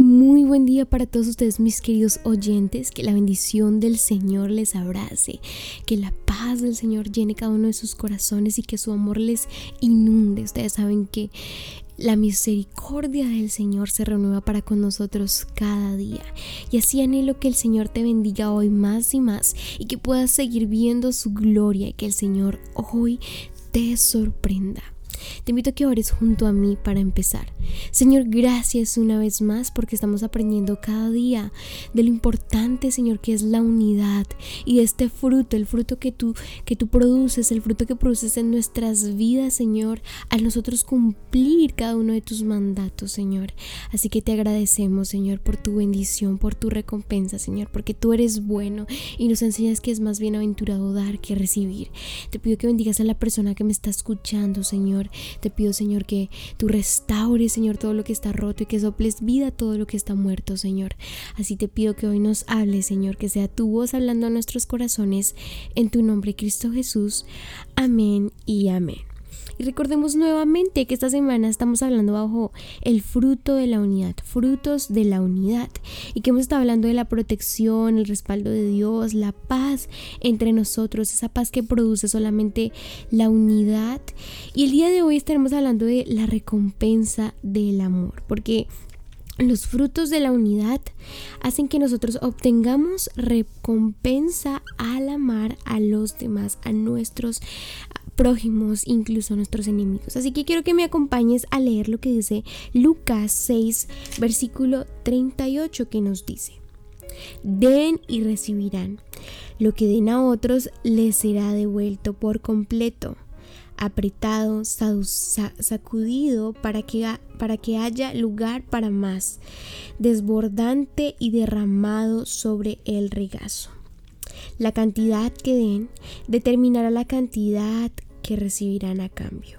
Muy buen día para todos ustedes, mis queridos oyentes. Que la bendición del Señor les abrace, que la paz del Señor llene cada uno de sus corazones y que su amor les inunde. Ustedes saben que la misericordia del Señor se renueva para con nosotros cada día. Y así anhelo que el Señor te bendiga hoy más y más y que puedas seguir viendo su gloria y que el Señor hoy te sorprenda. Te invito a que ores junto a mí para empezar. Señor, gracias una vez más porque estamos aprendiendo cada día de lo importante, Señor, que es la unidad y de este fruto, el fruto que tú que tú produces, el fruto que produces en nuestras vidas, Señor, a nosotros cumplir cada uno de tus mandatos, Señor. Así que te agradecemos, Señor, por tu bendición, por tu recompensa, Señor, porque tú eres bueno y nos enseñas que es más bienaventurado dar que recibir. Te pido que bendigas a la persona que me está escuchando, Señor. Te pido, Señor, que tú restaures, Señor, todo lo que está roto y que soples vida a todo lo que está muerto, Señor. Así te pido que hoy nos hables, Señor, que sea tu voz hablando a nuestros corazones. En tu nombre, Cristo Jesús. Amén y amén. Y recordemos nuevamente que esta semana estamos hablando bajo el fruto de la unidad, frutos de la unidad. Y que hemos estado hablando de la protección, el respaldo de Dios, la paz entre nosotros, esa paz que produce solamente la unidad. Y el día de hoy estaremos hablando de la recompensa del amor, porque los frutos de la unidad hacen que nosotros obtengamos recompensa al amar a los demás, a nuestros prójimos, incluso nuestros enemigos. Así que quiero que me acompañes a leer lo que dice Lucas 6, versículo 38, que nos dice, den y recibirán. Lo que den a otros les será devuelto por completo, apretado, sacudido para que, para que haya lugar para más, desbordante y derramado sobre el regazo. La cantidad que den determinará la cantidad que recibirán a cambio.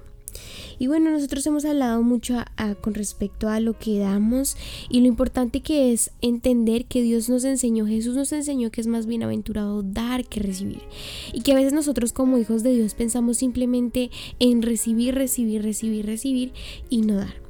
Y bueno, nosotros hemos hablado mucho con respecto a lo que damos y lo importante que es entender que Dios nos enseñó, Jesús nos enseñó que es más bienaventurado dar que recibir. Y que a veces nosotros como hijos de Dios pensamos simplemente en recibir, recibir, recibir, recibir y no dar.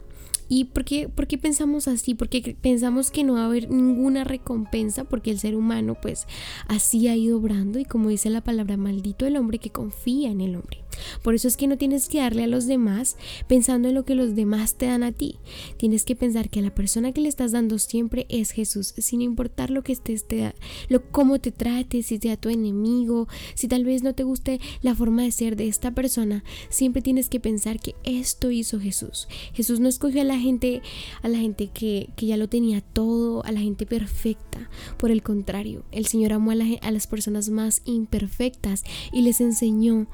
¿Y por qué, por qué pensamos así? Porque pensamos que no va a haber ninguna recompensa porque el ser humano pues así ha ido obrando y como dice la palabra maldito el hombre que confía en el hombre. Por eso es que no tienes que darle a los demás pensando en lo que los demás te dan a ti. Tienes que pensar que la persona que le estás dando siempre es Jesús, sin importar lo que estés, te, lo, cómo te trate, si sea tu enemigo, si tal vez no te guste la forma de ser de esta persona, siempre tienes que pensar que esto hizo Jesús. Jesús no escogió a la gente, a la gente que, que ya lo tenía todo, a la gente perfecta. Por el contrario, el Señor amó a, a las personas más imperfectas y les enseñó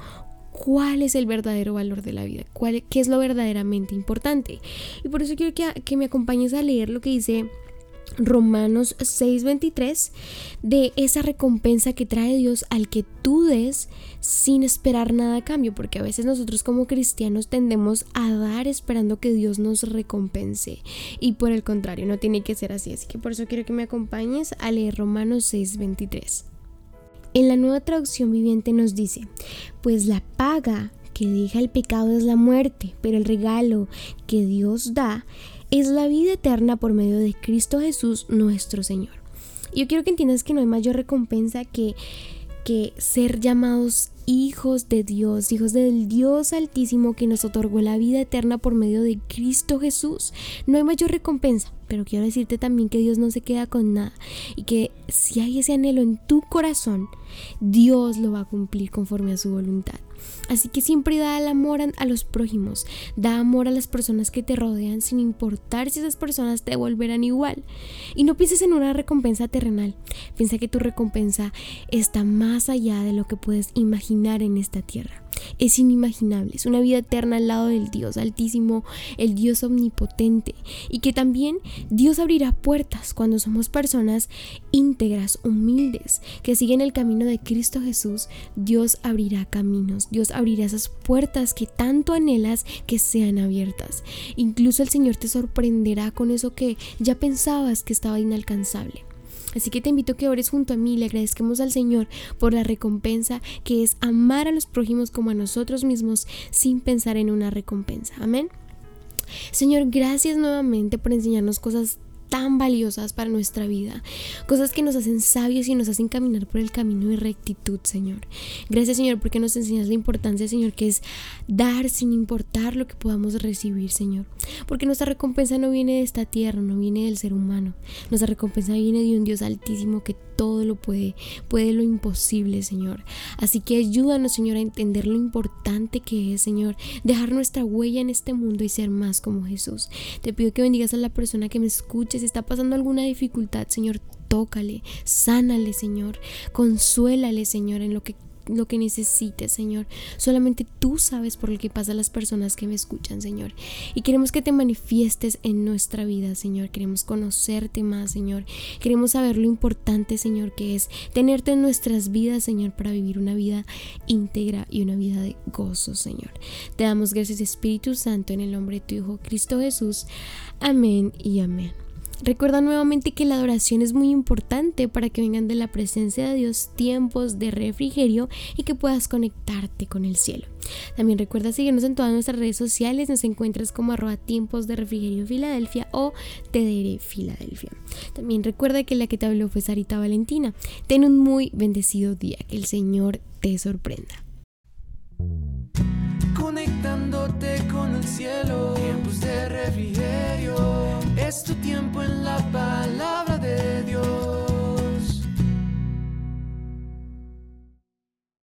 cuál es el verdadero valor de la vida, cuál, qué es lo verdaderamente importante. Y por eso quiero que, que me acompañes a leer lo que dice Romanos 6:23 de esa recompensa que trae Dios al que tú des sin esperar nada a cambio, porque a veces nosotros como cristianos tendemos a dar esperando que Dios nos recompense y por el contrario, no tiene que ser así, así que por eso quiero que me acompañes a leer Romanos 6:23. En la nueva traducción viviente nos dice, pues la paga que deja el pecado es la muerte, pero el regalo que Dios da es la vida eterna por medio de Cristo Jesús nuestro Señor. Yo quiero que entiendas que no hay mayor recompensa que, que ser llamados hijos de Dios, hijos del Dios Altísimo que nos otorgó la vida eterna por medio de Cristo Jesús. No hay mayor recompensa, pero quiero decirte también que Dios no se queda con nada y que si hay ese anhelo en tu corazón, Dios lo va a cumplir conforme a su voluntad. Así que siempre da el amor a los prójimos, da amor a las personas que te rodean sin importar si esas personas te devolverán igual. Y no pienses en una recompensa terrenal, piensa que tu recompensa está más allá de lo que puedes imaginar en esta tierra es inimaginable, es una vida eterna al lado del Dios altísimo, el Dios omnipotente, y que también Dios abrirá puertas cuando somos personas íntegras, humildes, que siguen el camino de Cristo Jesús, Dios abrirá caminos, Dios abrirá esas puertas que tanto anhelas que sean abiertas. Incluso el Señor te sorprenderá con eso que ya pensabas que estaba inalcanzable. Así que te invito a que ores junto a mí y le agradezcamos al Señor por la recompensa que es amar a los prójimos como a nosotros mismos sin pensar en una recompensa. Amén. Señor, gracias nuevamente por enseñarnos cosas tan valiosas para nuestra vida, cosas que nos hacen sabios y nos hacen caminar por el camino de rectitud, Señor. Gracias, Señor, porque nos enseñas la importancia, Señor, que es dar sin importar lo que podamos recibir, Señor. Porque nuestra recompensa no viene de esta tierra, no viene del ser humano. Nuestra recompensa viene de un Dios altísimo que todo lo puede, puede lo imposible, Señor. Así que ayúdanos, Señor, a entender lo importante que es, Señor, dejar nuestra huella en este mundo y ser más como Jesús. Te pido que bendigas a la persona que me escuche si está pasando alguna dificultad, Señor, tócale, sánale, Señor, consuélale, Señor, en lo que lo que necesites, Señor. Solamente tú sabes por lo que pasa a las personas que me escuchan, Señor. Y queremos que te manifiestes en nuestra vida, Señor. Queremos conocerte más, Señor. Queremos saber lo importante, Señor, que es tenerte en nuestras vidas, Señor, para vivir una vida íntegra y una vida de gozo, Señor. Te damos gracias, Espíritu Santo, en el nombre de tu Hijo Cristo Jesús. Amén y amén. Recuerda nuevamente que la adoración es muy importante para que vengan de la presencia de Dios tiempos de refrigerio y que puedas conectarte con el cielo. También recuerda seguirnos en todas nuestras redes sociales, nos encuentras como arroba tiempos de refrigerio Filadelfia o TDR Filadelfia. También recuerda que la que te habló fue Sarita Valentina. Ten un muy bendecido día, que el Señor te sorprenda. Conectándote con el cielo, tu tiempo en la palabra